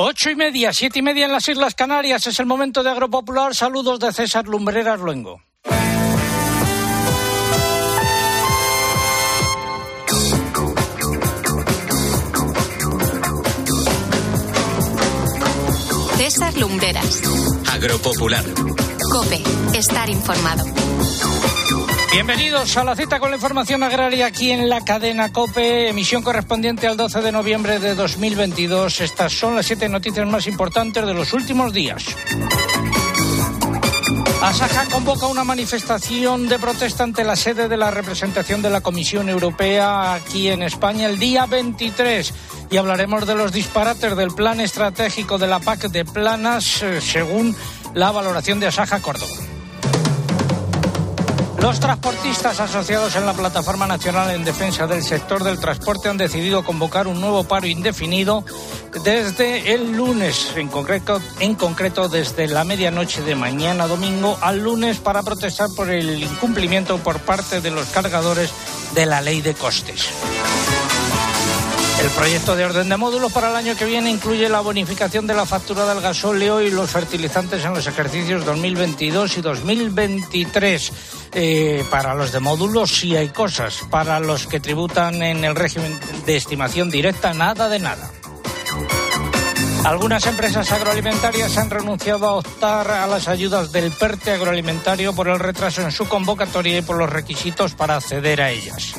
Ocho y media, siete y media en las Islas Canarias. Es el momento de Agropopular. Saludos de César Lumbreras Luengo. César Lumbreras. Agropopular. Cope. Estar informado. Bienvenidos a la cita con la información agraria aquí en la cadena COPE, emisión correspondiente al 12 de noviembre de 2022. Estas son las siete noticias más importantes de los últimos días. Asaja convoca una manifestación de protesta ante la sede de la representación de la Comisión Europea aquí en España el día 23 y hablaremos de los disparates del plan estratégico de la PAC de Planas eh, según la valoración de Asaja Córdoba. Los transportistas asociados en la Plataforma Nacional en Defensa del Sector del Transporte han decidido convocar un nuevo paro indefinido desde el lunes, en concreto, en concreto desde la medianoche de mañana domingo al lunes para protestar por el incumplimiento por parte de los cargadores de la ley de costes. El proyecto de orden de módulos para el año que viene incluye la bonificación de la factura del gasóleo y los fertilizantes en los ejercicios 2022 y 2023. Eh, para los de módulos sí hay cosas. Para los que tributan en el régimen de estimación directa, nada de nada. Algunas empresas agroalimentarias han renunciado a optar a las ayudas del PERTE agroalimentario por el retraso en su convocatoria y por los requisitos para acceder a ellas.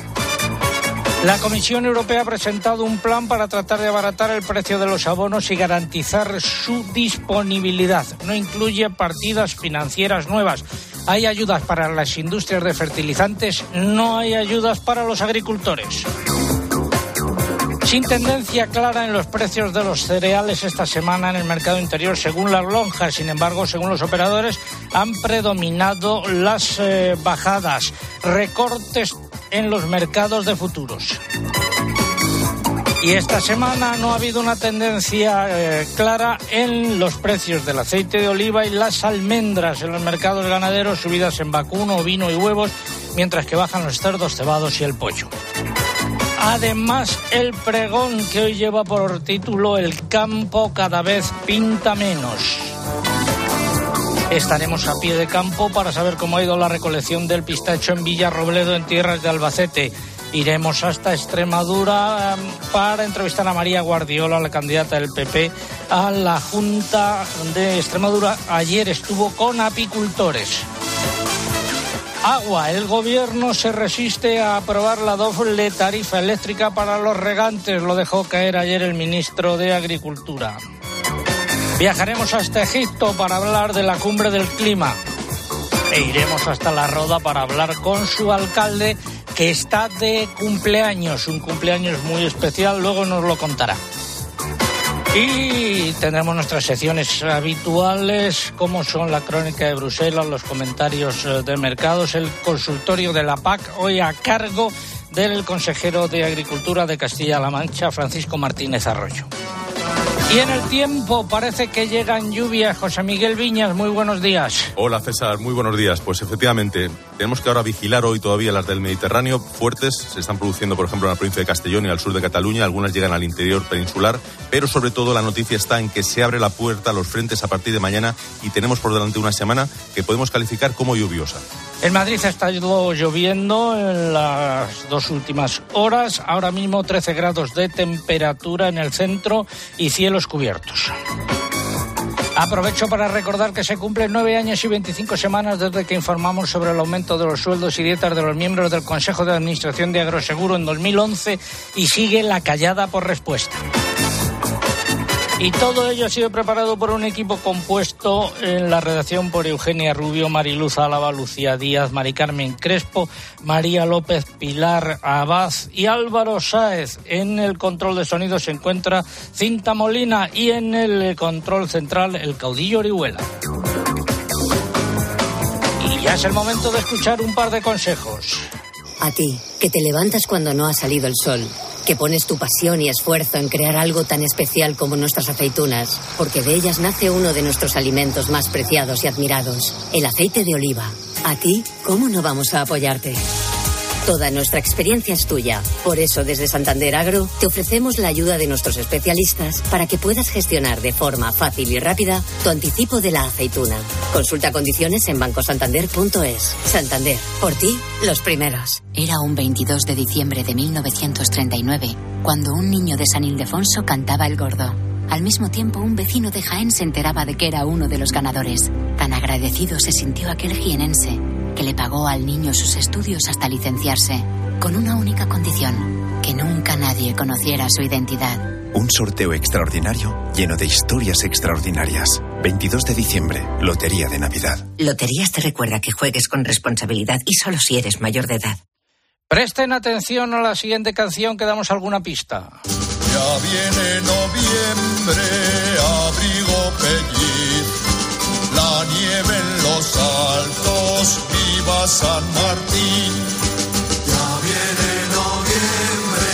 La Comisión Europea ha presentado un plan para tratar de abaratar el precio de los abonos y garantizar su disponibilidad. No incluye partidas financieras nuevas. Hay ayudas para las industrias de fertilizantes, no hay ayudas para los agricultores. Sin tendencia clara en los precios de los cereales esta semana en el mercado interior, según las lonjas. Sin embargo, según los operadores, han predominado las eh, bajadas, recortes en los mercados de futuros. Y esta semana no ha habido una tendencia eh, clara en los precios del aceite de oliva y las almendras en los mercados ganaderos, subidas en vacuno, vino y huevos, mientras que bajan los cerdos cebados y el pollo. Además, el pregón que hoy lleva por título El campo cada vez pinta menos. Estaremos a pie de campo para saber cómo ha ido la recolección del pistacho en Villarrobledo, en tierras de Albacete. Iremos hasta Extremadura em, para entrevistar a María Guardiola, la candidata del PP, a la Junta de Extremadura. Ayer estuvo con apicultores. Agua. El gobierno se resiste a aprobar la doble tarifa eléctrica para los regantes. Lo dejó caer ayer el ministro de Agricultura. Viajaremos hasta Egipto para hablar de la cumbre del clima. E iremos hasta la Roda para hablar con su alcalde que está de cumpleaños, un cumpleaños muy especial, luego nos lo contará. Y tendremos nuestras secciones habituales, como son la crónica de Bruselas, los comentarios eh, de mercados, el consultorio de la PAC, hoy a cargo del consejero de Agricultura de Castilla-La Mancha, Francisco Martínez Arroyo. Y en el tiempo parece que llegan lluvias. José Miguel Viñas, muy buenos días. Hola César, muy buenos días. Pues efectivamente, tenemos que ahora vigilar hoy todavía las del Mediterráneo. Fuertes se están produciendo, por ejemplo, en la provincia de Castellón y al sur de Cataluña. Algunas llegan al interior peninsular. Pero sobre todo la noticia está en que se abre la puerta a los frentes a partir de mañana y tenemos por delante una semana que podemos calificar como lluviosa. En Madrid ha estado lloviendo en las dos últimas horas. Ahora mismo 13 grados de temperatura en el centro y cubiertos. Aprovecho para recordar que se cumplen nueve años y 25 semanas desde que informamos sobre el aumento de los sueldos y dietas de los miembros del Consejo de Administración de Agroseguro en 2011 y sigue la callada por respuesta. Y todo ello ha sido preparado por un equipo compuesto en la redacción por Eugenia Rubio, Mariluz Álava, Lucía Díaz, Mari Carmen Crespo, María López, Pilar Abad y Álvaro Sáez. En el control de sonido se encuentra Cinta Molina y en el control central el caudillo Orihuela. Y ya es el momento de escuchar un par de consejos. A ti, que te levantas cuando no ha salido el sol que pones tu pasión y esfuerzo en crear algo tan especial como nuestras aceitunas, porque de ellas nace uno de nuestros alimentos más preciados y admirados, el aceite de oliva. ¿A ti cómo no vamos a apoyarte? Toda nuestra experiencia es tuya. Por eso, desde Santander Agro, te ofrecemos la ayuda de nuestros especialistas para que puedas gestionar de forma fácil y rápida tu anticipo de la aceituna. Consulta condiciones en bancosantander.es. Santander, por ti, los primeros. Era un 22 de diciembre de 1939, cuando un niño de San Ildefonso cantaba el gordo. Al mismo tiempo, un vecino de Jaén se enteraba de que era uno de los ganadores. Tan agradecido se sintió aquel jienense que le pagó al niño sus estudios hasta licenciarse, con una única condición, que nunca nadie conociera su identidad. Un sorteo extraordinario lleno de historias extraordinarias. 22 de diciembre, Lotería de Navidad. Loterías te recuerda que juegues con responsabilidad y solo si eres mayor de edad. Presten atención a la siguiente canción que damos alguna pista. Ya viene noviembre, abrigo pelliz, la nieve en los altos, viva San Martín. Ya viene noviembre,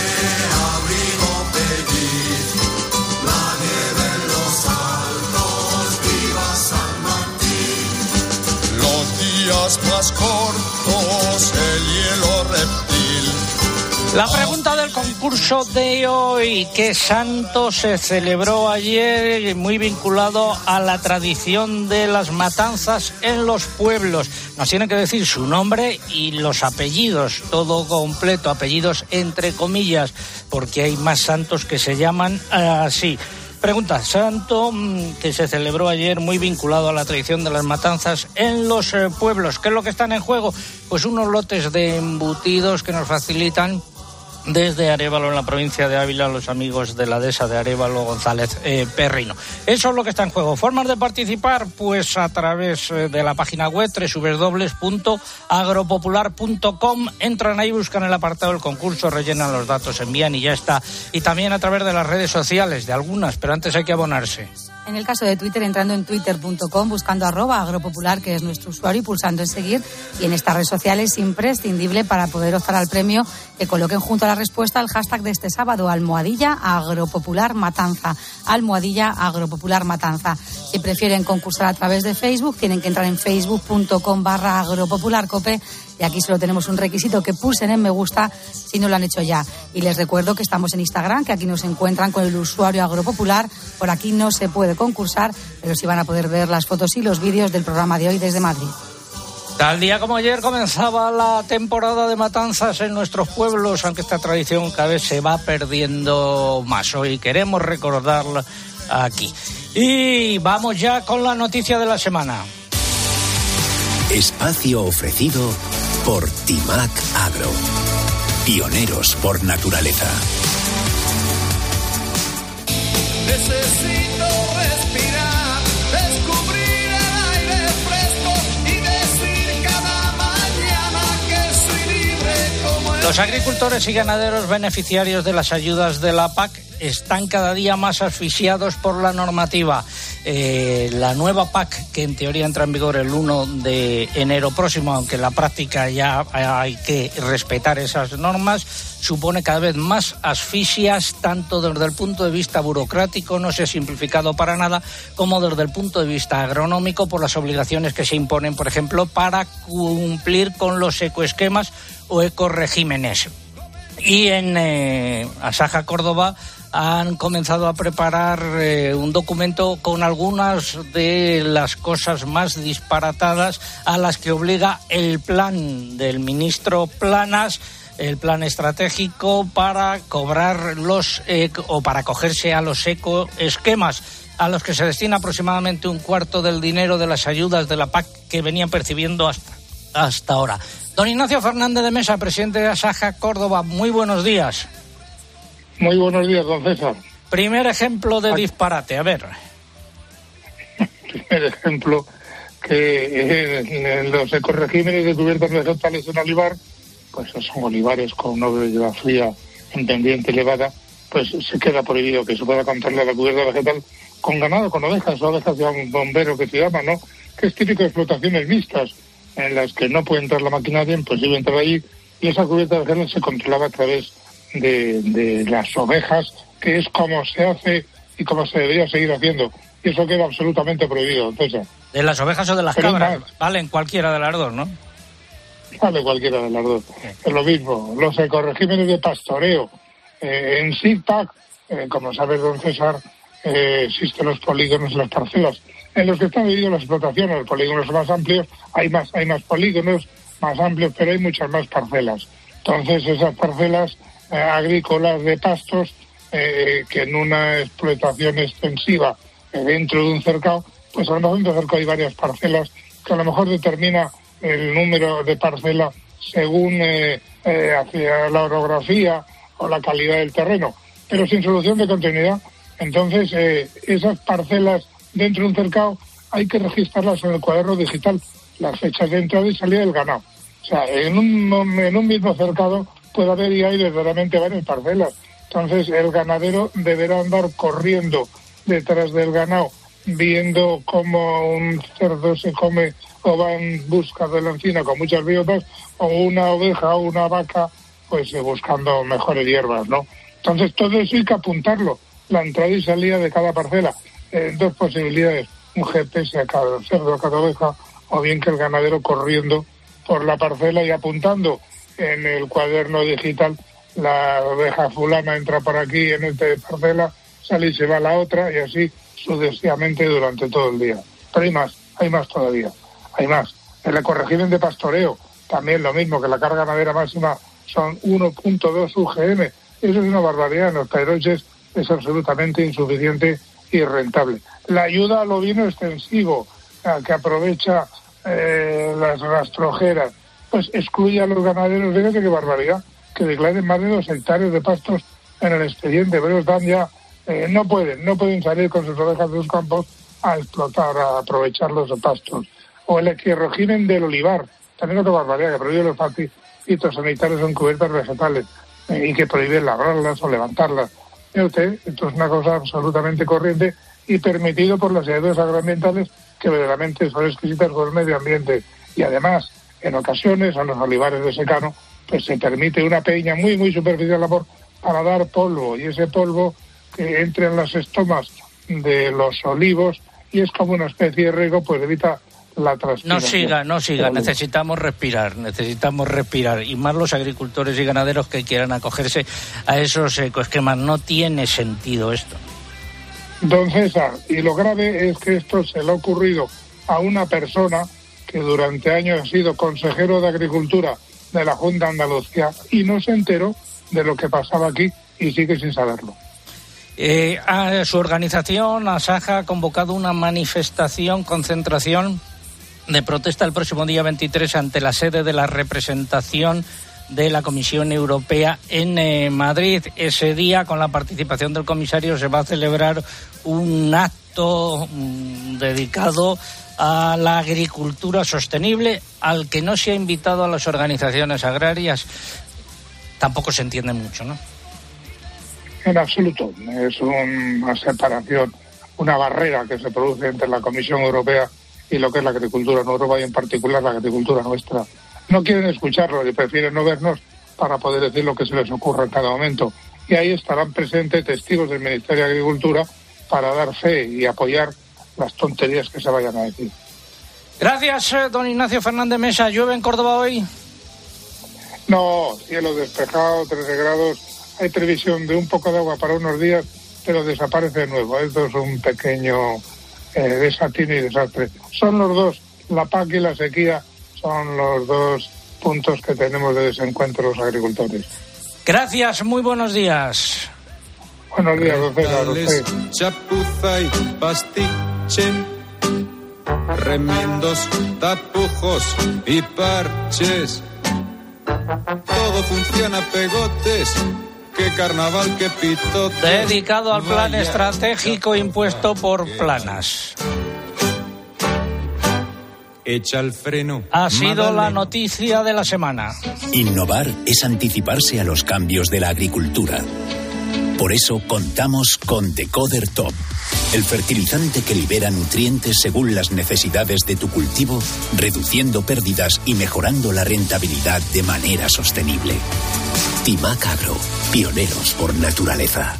abrigo pelliz, la nieve en los altos, viva San Martín. Los días más cortos, el hielo reptil. La pregunta del concurso de hoy, ¿qué santo se celebró ayer muy vinculado a la tradición de las matanzas en los pueblos? Nos tienen que decir su nombre y los apellidos, todo completo, apellidos entre comillas, porque hay más santos que se llaman así. Pregunta, santo mm, que se celebró ayer muy vinculado a la tradición de las matanzas en los eh, pueblos. ¿Qué es lo que están en juego? Pues unos lotes de embutidos que nos facilitan desde Arevalo, en la provincia de Ávila, los amigos de la dehesa de Arevalo, González eh, Perrino. Eso es lo que está en juego. Formas de participar, pues a través eh, de la página web www.agropopular.com. Entran ahí, buscan el apartado del concurso, rellenan los datos, envían y ya está. Y también a través de las redes sociales, de algunas, pero antes hay que abonarse. En el caso de Twitter, entrando en twitter.com, buscando arroba agropopular, que es nuestro usuario, y pulsando en seguir. Y en esta red social es imprescindible para poder optar al premio que coloquen junto a la respuesta el hashtag de este sábado, almohadilla agropopular matanza. Almohadilla agropopular matanza. Si prefieren concursar a través de Facebook, tienen que entrar en facebook.com barra agropopularcope y aquí solo tenemos un requisito que pulsen en me gusta si no lo han hecho ya. Y les recuerdo que estamos en Instagram, que aquí nos encuentran con el usuario agropopular. Por aquí no se puede concursar, pero sí van a poder ver las fotos y los vídeos del programa de hoy desde Madrid. Tal día como ayer comenzaba la temporada de matanzas en nuestros pueblos, aunque esta tradición cada vez se va perdiendo más. Hoy queremos recordarla aquí. Y vamos ya con la noticia de la semana. Espacio ofrecido por Timac Agro. Pioneros por naturaleza. Necesito respirar, descubrir el aire fresco y decir cada mañana que soy libre como el Los agricultores y ganaderos beneficiarios de las ayudas de la PAC están cada día más asfixiados por la normativa. Eh, la nueva PAC, que en teoría entra en vigor el 1 de enero próximo, aunque en la práctica ya hay que respetar esas normas, supone cada vez más asfixias, tanto desde el punto de vista burocrático, no se ha simplificado para nada, como desde el punto de vista agronómico, por las obligaciones que se imponen, por ejemplo, para cumplir con los ecoesquemas o ecoregímenes. Y en eh, Asaja, Córdoba, han comenzado a preparar eh, un documento con algunas de las cosas más disparatadas a las que obliga el plan del ministro Planas el plan estratégico para cobrar los o para acogerse a los ecoesquemas a los que se destina aproximadamente un cuarto del dinero de las ayudas de la PAC que venían percibiendo hasta, hasta ahora. Don Ignacio Fernández de Mesa, presidente de Asaja Córdoba, muy buenos días. Muy buenos días, don César. Primer ejemplo de disparate, a ver. Primer ejemplo que en, los ecoregímenes de cubiertas vegetales en olivar, pues son olivares con una velocidad fría en pendiente elevada, pues se queda prohibido que se pueda contarle la cubierta vegetal con ganado, con ovejas, o ovejas de un bombero que se llama, ¿no? Que es típico de explotaciones mixtas, en las que no puede entrar la maquinaria, imposible entrar ahí, y esa cubierta vegetal se controlaba a través de, de las ovejas, que es como se hace y como se debería seguir haciendo. Y eso queda absolutamente prohibido, entonces. ¿De las ovejas o de las Pero cabras? más. Valen cualquiera de las dos, ¿no? vale cualquiera de las dos. Es lo mismo, los ecoregímenes de pastoreo. Eh, en SIPAC, eh, como sabe don César, eh, existen los polígonos y las parcelas. En los que están divididas las explotaciones, los polígonos más amplios, hay más, hay más polígonos más amplios, pero hay muchas más parcelas. Entonces, esas parcelas agrícolas de pastos, eh, que en una explotación extensiva eh, dentro de un cercado, pues a lo mejor dentro del cercado hay varias parcelas que a lo mejor determina el número de parcelas según eh, hacia la orografía o la calidad del terreno, pero sin solución de continuidad. Entonces, esas parcelas dentro de un cercado hay que registrarlas en el cuaderno digital, las fechas de entrada y salida del ganado. O sea, en un, en un mismo cercado puede haber y hay verdaderamente varias parcelas. Entonces, el ganadero deberá andar corriendo detrás del ganado, viendo cómo un cerdo se come o va en busca de la encina con muchas biotas, o una oveja o una vaca, pues eh, buscando mejores hierbas, ¿no? Entonces, todo eso hay que apuntarlo, la entrada y salida de cada parcela. Eh, dos posibilidades, un GPS a cada cerdo, a cada oveja, o bien que el ganadero corriendo por la parcela y apuntando en el cuaderno digital la oveja fulana entra por aquí en esta parcela, sale y se va a la otra y así sucesivamente durante todo el día. Pero hay más, hay más todavía, hay más. El ecoregimen de pastoreo, también lo mismo, que la carga ganadera máxima son 1.2 UGM. Eso es una barbaridad. En los pedroches es absolutamente insuficiente y rentable. La ayuda al ovino extensivo, que aprovecha eh, las rastrojeras, pues excluye a los ganaderos, fíjate qué barbaridad, que declaren más de dos hectáreas de pastos en el expediente, pero están ya, eh, no pueden, no pueden salir con sus ovejas de los campos a explotar, a aprovechar los pastos. O el equirogimen del olivar, también otra barbaridad, que prohíbe los fati- fitosanitarios en cubiertas vegetales eh, y que prohíbe labrarlas o levantarlas. Usted, esto es una cosa absolutamente corriente y permitido por las ayudas agroambientales que verdaderamente son exquisitas con el medio ambiente. Y además, en ocasiones, a los olivares de secano, pues se permite una peña muy, muy superficial labor para dar polvo y ese polvo que entre en las estomas de los olivos y es como una especie de riego, pues evita la transpiración. No siga, no siga. Necesitamos respirar, necesitamos respirar. Y más los agricultores y ganaderos que quieran acogerse a esos ecoesquemas. No tiene sentido esto. Don César, y lo grave es que esto se le ha ocurrido a una persona que durante años ha sido consejero de Agricultura de la Junta de Andalucía y no se enteró de lo que pasaba aquí y sigue sin saberlo. Eh, a su organización, Asaja, ha convocado una manifestación, concentración de protesta el próximo día 23 ante la sede de la representación de la Comisión Europea en eh, Madrid. Ese día, con la participación del comisario, se va a celebrar un acto mm, dedicado a la agricultura sostenible, al que no se ha invitado a las organizaciones agrarias. Tampoco se entiende mucho, ¿no? En absoluto. Es una separación, una barrera que se produce entre la Comisión Europea y lo que es la agricultura en Europa y en particular la agricultura nuestra. No quieren escucharlo y prefieren no vernos para poder decir lo que se les ocurra en cada momento. Y ahí estarán presentes testigos del Ministerio de Agricultura para dar fe y apoyar las tonterías que se vayan a decir. Gracias, eh, don Ignacio Fernández Mesa. ¿Llueve en Córdoba hoy? No, cielo despejado, 13 grados. Hay previsión de un poco de agua para unos días, pero desaparece de nuevo. Esto es un pequeño eh, desatino y desastre. Son los dos, la PAC y la sequía, son los dos puntos que tenemos de desencuentro los agricultores. Gracias, muy buenos días. Buenos días, don César, chapuza y pastiche, remiendos, tapujos y parches. Todo funciona pegotes, qué carnaval, qué pitotes. Dedicado al plan Vaya estratégico impuesto por Planas. Echa el freno. Ha sido la noticia de la semana. Innovar es anticiparse a los cambios de la agricultura. Por eso contamos con Decoder Top, el fertilizante que libera nutrientes según las necesidades de tu cultivo, reduciendo pérdidas y mejorando la rentabilidad de manera sostenible. Timac Agro, pioneros por naturaleza.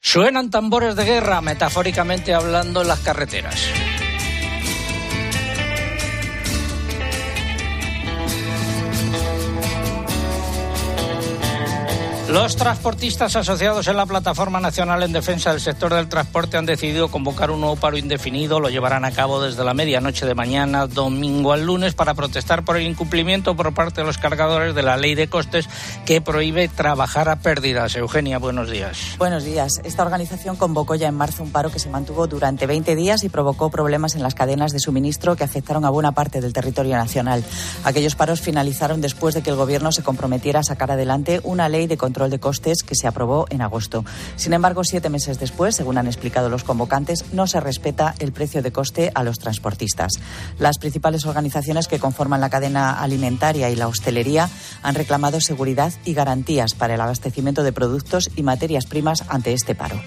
Suenan tambores de guerra, metafóricamente hablando, en las carreteras. Los transportistas asociados en la Plataforma Nacional en Defensa del Sector del Transporte han decidido convocar un nuevo paro indefinido. Lo llevarán a cabo desde la medianoche de mañana, domingo al lunes, para protestar por el incumplimiento por parte de los cargadores de la ley de costes que prohíbe trabajar a pérdidas. Eugenia, buenos días. Buenos días. Esta organización convocó ya en marzo un paro que se mantuvo durante 20 días y provocó problemas en las cadenas de suministro que afectaron a buena parte del territorio nacional. Aquellos paros finalizaron después de que el Gobierno se comprometiera a sacar adelante una ley de control de costes que se aprobó en agosto. Sin embargo, siete meses después, según han explicado los convocantes, no se respeta el precio de coste a los transportistas. Las principales organizaciones que conforman la cadena alimentaria y la hostelería han reclamado seguridad y garantías para el abastecimiento de productos y materias primas ante este paro.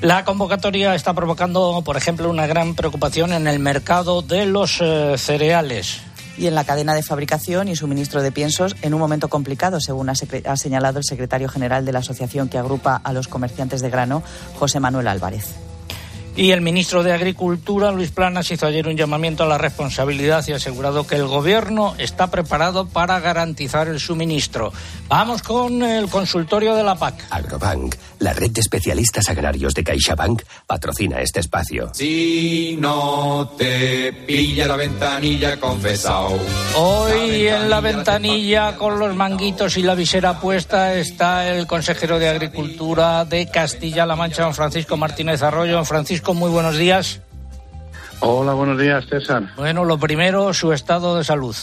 La convocatoria está provocando, por ejemplo, una gran preocupación en el mercado de los eh, cereales y en la cadena de fabricación y suministro de piensos en un momento complicado, según ha, ha, señalado el secretario general de la asociación que agrupa a los comerciantes de grano, José Manuel Álvarez. Y el ministro de Agricultura, Luis Planas, hizo ayer un llamamiento a la responsabilidad y ha asegurado que el Gobierno está preparado para garantizar el suministro. Vamos con el consultorio de la PAC. Agrobank, la red de especialistas agrarios de CaixaBank, patrocina este espacio. Si no te pilla la ventanilla, confesao. Hoy en la ventanilla, con los manguitos y la visera puesta, está el consejero de Agricultura de Castilla-La Mancha, don Francisco Martínez Arroyo. Don Francisco, muy buenos días. Hola, buenos días, César. Bueno, lo primero, su estado de salud.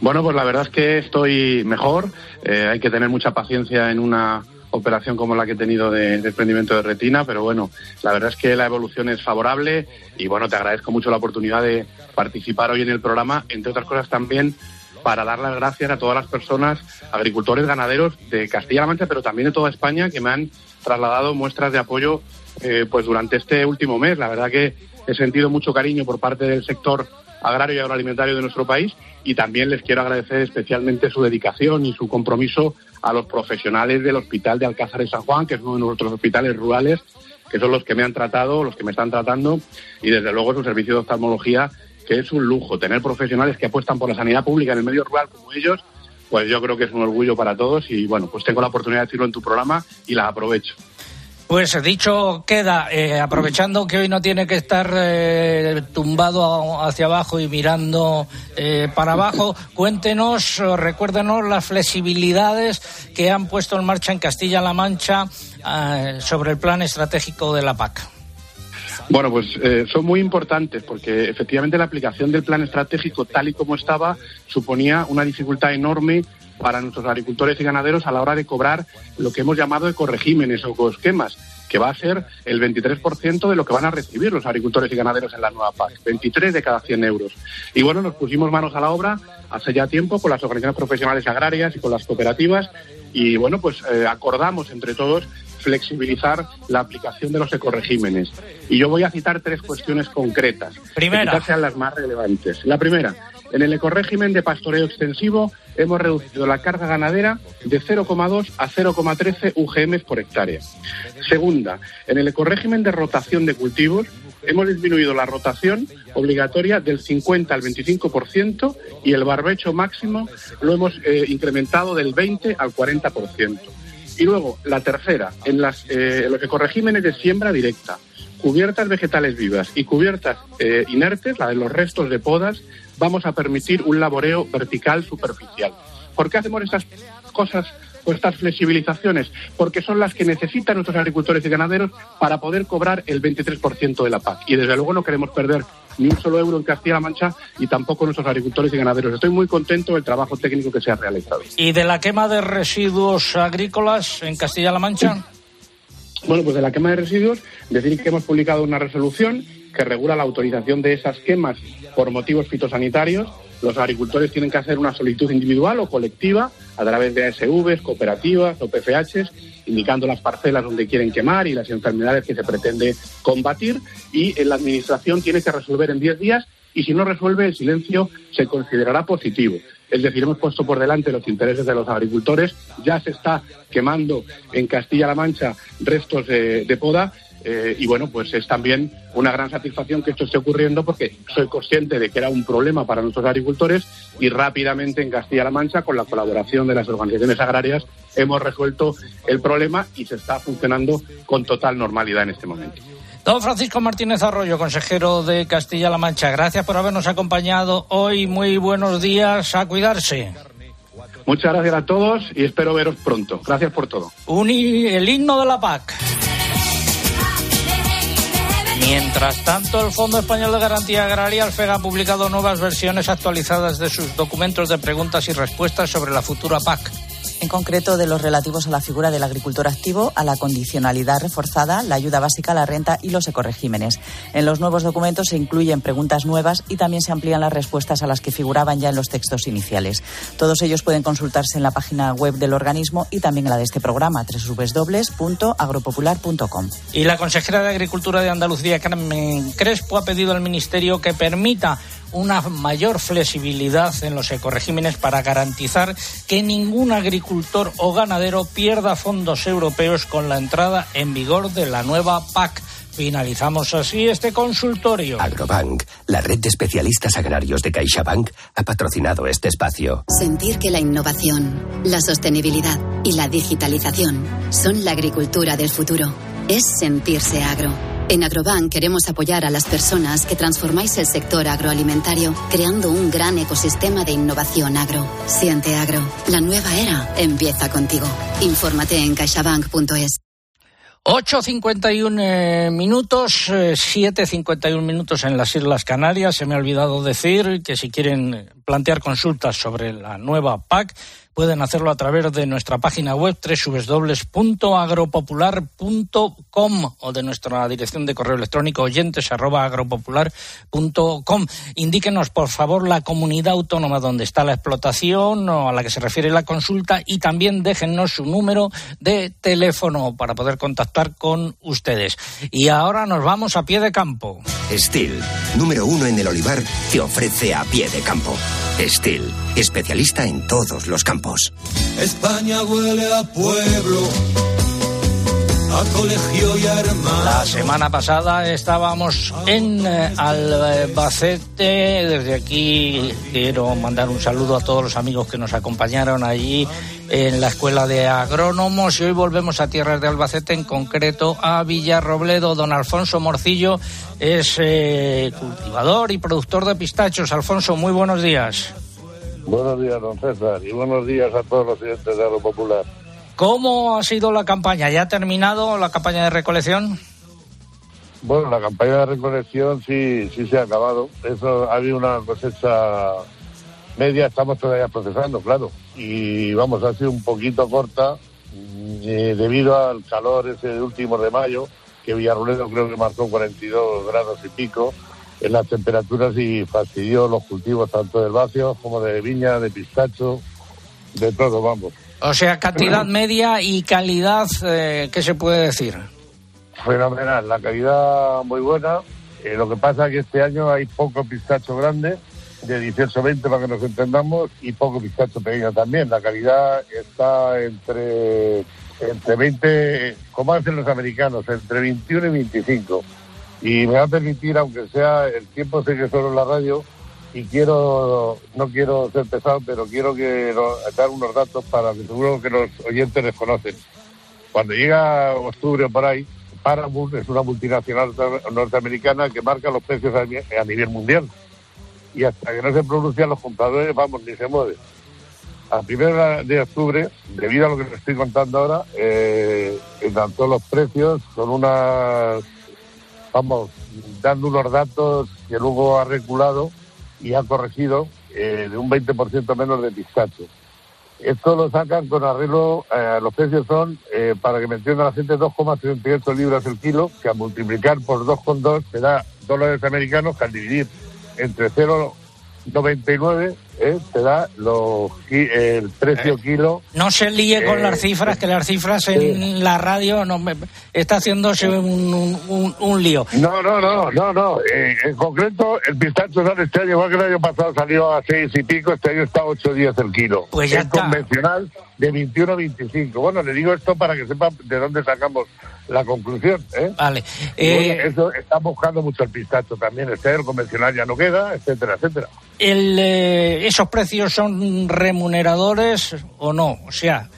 Bueno, pues la verdad es que estoy mejor. Eh, hay que tener mucha paciencia en una operación como la que he tenido de desprendimiento de retina, pero bueno, la verdad es que la evolución es favorable y bueno, te agradezco mucho la oportunidad de participar hoy en el programa, entre otras cosas también para dar las gracias a todas las personas, agricultores, ganaderos de Castilla-La Mancha, pero también de toda España, que me han trasladado muestras de apoyo eh, pues durante este último mes. La verdad que he sentido mucho cariño por parte del sector agrario y agroalimentario de nuestro país y también les quiero agradecer especialmente su dedicación y su compromiso a los profesionales del Hospital de Alcázar de San Juan, que es uno de nuestros hospitales rurales, que son los que me han tratado, los que me están tratando, y desde luego su servicio de oftalmología, que es un lujo. Tener profesionales que apuestan por la sanidad pública en el medio rural como ellos, pues yo creo que es un orgullo para todos y bueno, pues tengo la oportunidad de decirlo en tu programa y la aprovecho. Pues dicho queda, eh, aprovechando que hoy no tiene que estar eh, tumbado hacia abajo y mirando eh, para abajo, cuéntenos, recuérdenos las flexibilidades que han puesto en marcha en Castilla-La Mancha sobre el plan estratégico de la PAC. Bueno, pues eh, son muy importantes porque efectivamente la aplicación del plan estratégico tal y como estaba suponía una dificultad enorme para nuestros agricultores y ganaderos a la hora de cobrar lo que hemos llamado ecoregímenes o ecoesquemas, que va a ser el 23% de lo que van a recibir los agricultores y ganaderos en la nueva PAC, 23 de cada 100 euros. Y bueno, nos pusimos manos a la obra hace ya tiempo con las organizaciones profesionales agrarias y con las cooperativas y bueno, pues eh, acordamos entre todos flexibilizar la aplicación de los ecoregímenes. Y yo voy a citar tres cuestiones concretas. Primera. Que sean las más relevantes. La primera, en el ecorégimen de pastoreo extensivo hemos reducido la carga ganadera de 0,2 a 0,13 UGM por hectárea. Segunda, en el ecorégimen de rotación de cultivos hemos disminuido la rotación obligatoria del 50 al 25% y el barbecho máximo lo hemos eh, incrementado del 20 al 40%. Y luego, la tercera, en, las, eh, los ecoregímenes de siembra directa, cubiertas vegetales vivas y cubiertas eh, inertes, la de los restos de podas, vamos a permitir un laboreo vertical superficial. ¿Por qué hacemos estas cosas o estas flexibilizaciones? Porque son las que necesitan nuestros agricultores y ganaderos para poder cobrar el 23% de la PAC. Y desde luego no queremos perder ni un solo euro en Castilla-La Mancha y tampoco nuestros agricultores y ganaderos. Estoy muy contento del trabajo técnico que se ha realizado. ¿Y de la quema de residuos agrícolas en Castilla-La Mancha? Bueno, pues de la quema de residuos, decir que hemos publicado una resolución que regula la autorización de esas quemas por motivos fitosanitarios. Los agricultores tienen que hacer una solicitud individual o colectiva a través de ASVs, cooperativas o PFHs, indicando las parcelas donde quieren quemar y las enfermedades que se pretende combatir. Y la Administración tiene que resolver en 10 días y si no resuelve, el silencio se considerará positivo. Es decir, hemos puesto por delante los intereses de los agricultores. Ya se está quemando en Castilla-La Mancha restos de, poda eh, y bueno, pues es también una gran satisfacción que esto esté ocurriendo porque soy consciente de que era un problema para nuestros agricultores y rápidamente en Castilla-La Mancha, con la colaboración de las organizaciones agrarias, hemos resuelto el problema y se está funcionando con total normalidad en este momento. Don Francisco Martínez Arroyo, consejero de Castilla-La Mancha, gracias por habernos acompañado hoy. Muy buenos días, a cuidarse. Muchas gracias a todos y espero veros pronto. Gracias por todo. Uni- el himno de la PAC. Mientras tanto, el Fondo Español de Garantía Agraria, el FEGA, ha publicado nuevas versiones actualizadas de sus documentos de preguntas y respuestas sobre la futura PAC. En concreto, de los relativos a la figura del agricultor activo, a la condicionalidad reforzada, la ayuda básica, la renta y los ecoregímenes. En los nuevos documentos se incluyen preguntas nuevas y también se amplían las respuestas a las que figuraban ya en los textos iniciales. Todos ellos pueden consultarse en la página web del organismo y también en la de este programa, www.agropopular.com. Y la consejera de Agricultura de Andalucía, Carmen Crespo, ha pedido al Ministerio que permita una mayor flexibilidad en los ecoregímenes para garantizar que ningún agricultor o ganadero pierda fondos europeos con la entrada en vigor de la nueva PAC. Finalizamos así este consultorio. Agrobank, la red de especialistas agrarios de CaixaBank, ha patrocinado este espacio. Sentir que la innovación, la sostenibilidad y la digitalización son la agricultura del futuro. Es sentirse agro. En Agrobank queremos apoyar a las personas que transformáis el sector agroalimentario creando un gran ecosistema de innovación agro. Siente agro. La nueva era empieza contigo. Infórmate en caixabank.es. 8.51 eh, minutos, eh, 7.51 minutos en las Islas Canarias. Se me ha olvidado decir que si quieren plantear consultas sobre la nueva PAC, pueden hacerlo a través de nuestra página web www.agropopular.com o de nuestra dirección de correo electrónico oyentes. Indíquenos, por favor, la comunidad autónoma donde está la explotación o a la que se refiere la consulta y también déjennos su número de teléfono para poder contactar con ustedes. Y ahora nos vamos a pie de campo. Steel, número uno en el olivar, te ofrece a pie de campo. Steel, especialista en todos los campos. España huele a pueblo, a colegio y a hermano. La semana pasada estábamos en eh, Albacete. Desde aquí quiero mandar un saludo a todos los amigos que nos acompañaron allí en la Escuela de Agrónomos. Y hoy volvemos a tierras de Albacete, en concreto a Villarrobledo. Don Alfonso Morcillo es eh, cultivador y productor de pistachos. Alfonso, muy buenos días. Buenos días, don César, y buenos días a todos los oyentes de Agro Popular. ¿Cómo ha sido la campaña? ¿Ya ha terminado la campaña de recolección? Bueno, la campaña de recolección sí, sí se ha acabado. Eso ha habido una cosecha media, estamos todavía procesando, claro. Y vamos, ha sido un poquito corta mm, eh, debido al calor ese de último de mayo, que Villarroledo creo que marcó 42 grados y pico en las temperaturas y fastidió los cultivos tanto de herbáceos como de viña, de pistacho, de todo, vamos. O sea, cantidad media y calidad, eh, ¿qué se puede decir? Fenomenal, la calidad muy buena. Eh, lo que pasa es que este año hay poco pistacho grande, de 18-20 para que nos entendamos, y poco pistacho pequeño también. La calidad está entre, entre 20, como hacen los americanos, entre 21 y 25. Y me va a permitir, aunque sea el tiempo sé que solo en la radio, y quiero, no quiero ser pesado, pero quiero que dar unos datos para que seguro que los oyentes les conocen. Cuando llega octubre o por ahí, Paramount es una multinacional norte- norteamericana que marca los precios a, a nivel mundial. Y hasta que no se pronuncian los compradores, vamos, ni se mueve. A primero de octubre, debido a lo que les estoy contando ahora, eh, los precios con unas, vamos, dando unos datos que luego ha reculado y ha corregido eh, de un 20% menos de pistacho. Esto lo sacan con arreglo, eh, los precios son, eh, para que me entienda la gente, 2,78 libras el kilo, que a multiplicar por 2,2 te da dólares americanos, que al dividir entre 0,99 eh, te da los, el precio kilo. No se líe con Eh, las cifras, que las cifras en la radio no me- está haciéndose un, un- un- un lío. No, no, no, no, no. Eh, en concreto, el pistacho sale este año, igual que el año pasado salió a seis y pico, este año está a 8 días el kilo. Pues ya es está. convencional de 21 a 25. Bueno, le digo esto para que sepan de dónde sacamos la conclusión. ¿eh? Vale. Eh, eso está buscando mucho el pistacho también. El cero convencional ya no queda, etcétera, etcétera. el, eh, ¿Esos precios son remuneradores o no? O sea,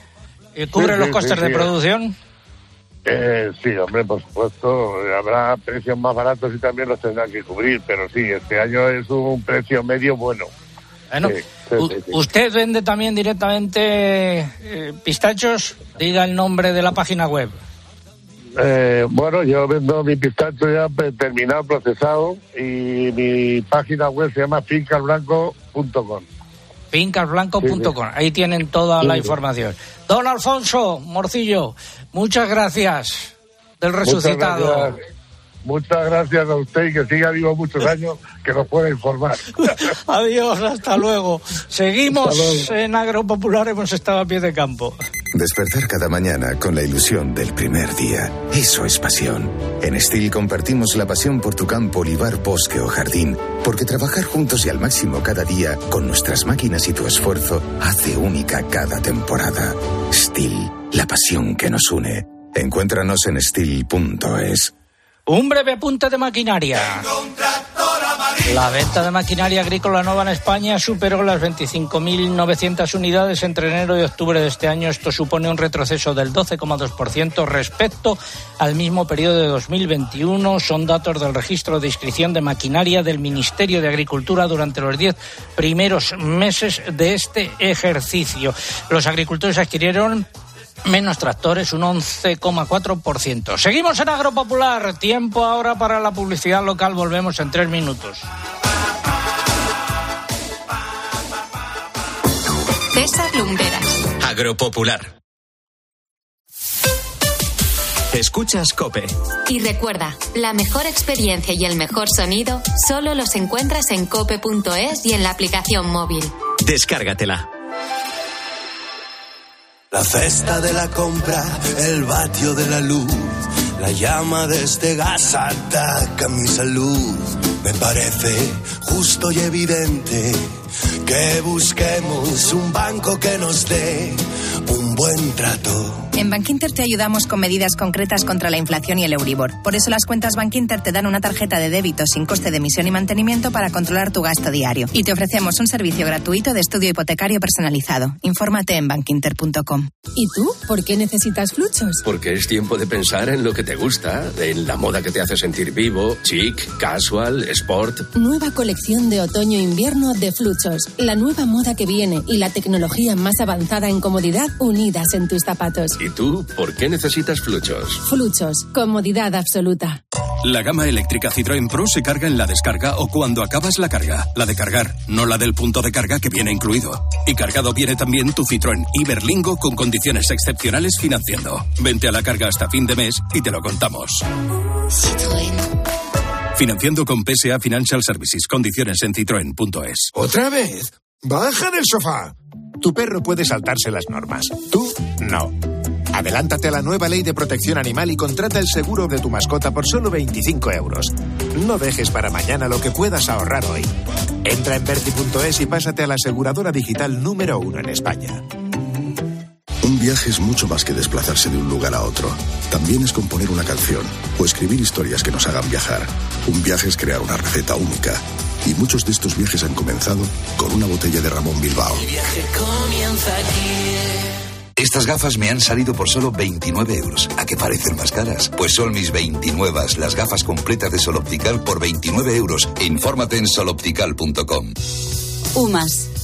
eh, ¿cubre Sí, los sí, costes sí, de sí. producción? Eh, sí, hombre, por supuesto, habrá precios más baratos y también los tendrán que cubrir, pero sí, este año es un precio medio bueno. Bueno, Sí, sí, u- sí, sí. ¿Usted vende también directamente eh, pistachos? Diga el nombre de la página web. Eh, bueno, yo vendo mi pistacho ya terminado, procesado, y mi página web se llama fincasblanco.com. fincasblanco.com. Ahí tienen toda Sí, la información. Don Alfonso Morcillo, muchas gracias del resucitado. Muchas gracias, muchas gracias a usted y que siga vivo muchos años, que nos pueda informar. Adiós, hasta luego. Seguimos Hasta luego. en Agropopular, hemos estado a pie de campo. Despertar cada mañana con la ilusión del primer día. Eso es pasión. En Steel compartimos la pasión por tu campo, olivar, bosque o jardín, porque trabajar juntos y al máximo cada día, con nuestras máquinas y tu esfuerzo, hace única cada temporada. Steel, la pasión que nos une. Encuéntranos en steel.es. Un breve apunte de maquinaria. La venta de maquinaria agrícola nueva en España superó las 25.900 unidades entre enero y octubre de este año. Esto supone un retroceso del 12,2% respecto al mismo periodo de 2021. Son datos del registro de inscripción de maquinaria del Ministerio de Agricultura durante los 10 primeros meses de este ejercicio. Los agricultores adquirieron menos tractores, un 11,4%. Seguimos en Agropopular. Tiempo ahora para la publicidad local. Volvemos en tres minutos. César Lumberas. Agropopular. Escuchas Cope. Y recuerda, la mejor experiencia y el mejor sonido solo los encuentras en cope.es y en la aplicación móvil. Descárgatela. La cesta de la compra, el vatio de la luz, la llama de este gas ataca mi salud. Me parece justo y evidente que busquemos un banco que nos dé un buen trato. En Bankinter te ayudamos con medidas concretas contra la inflación y el Euribor. Por eso las cuentas Bankinter te dan una tarjeta de débito sin coste de emisión y mantenimiento para controlar tu gasto diario. Y te ofrecemos un servicio gratuito de estudio hipotecario personalizado. Infórmate en bankinter.com. ¿Y tú? ¿Por qué necesitas fluchos? Porque es tiempo de pensar en lo que te gusta, en la moda que te hace sentir vivo, chic, casual, sport. Nueva colección de otoño-invierno de Fluchos. La nueva moda que viene y la tecnología más avanzada en comodidad unidas en tus zapatos. ¿Y tú por qué necesitas fluchos? Fluchos. Comodidad absoluta. La gama eléctrica Citroën Pro se carga en la descarga o cuando acabas la carga. La de cargar, no la del punto de carga que viene incluido. Y cargado viene también tu Citroën Iberlingo con condiciones excepcionales financiando. Vente a la carga hasta fin de mes y te lo contamos. Financiando con PSA Financial Services. Condiciones en citroen.es. ¿Otra vez? Baja del sofá. Tu perro puede saltarse las normas. Tú no. Adelántate a la nueva ley de protección animal y contrata el seguro de tu mascota por solo 25 euros. No dejes para mañana lo que puedas ahorrar hoy. Entra en verti.es y pásate a la aseguradora digital número uno en España. Viaje es mucho más que desplazarse de un lugar a otro. También es componer una canción o escribir historias que nos hagan viajar. Un viaje es crear una receta única. Y muchos de estos viajes han comenzado con una botella de Ramón Bilbao. comienza aquí. Estas gafas me han salido por solo 29 euros. ¿A qué parecen más caras? Pues son mis 29, las gafas completas de Sol Optical por 29 euros. Infórmate en soloptical.com. UMAS,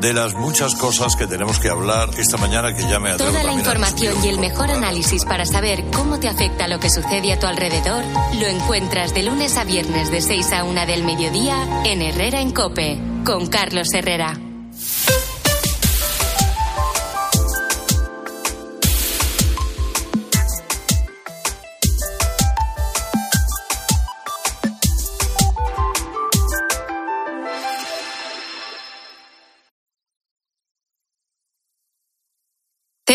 De las muchas cosas que tenemos que hablar esta mañana que ya me atrevo Toda la información y el mejor análisis para saber cómo te afecta lo que sucede a tu alrededor lo encuentras de lunes a viernes de 6 a 1 del mediodía en Herrera en Cope con Carlos Herrera.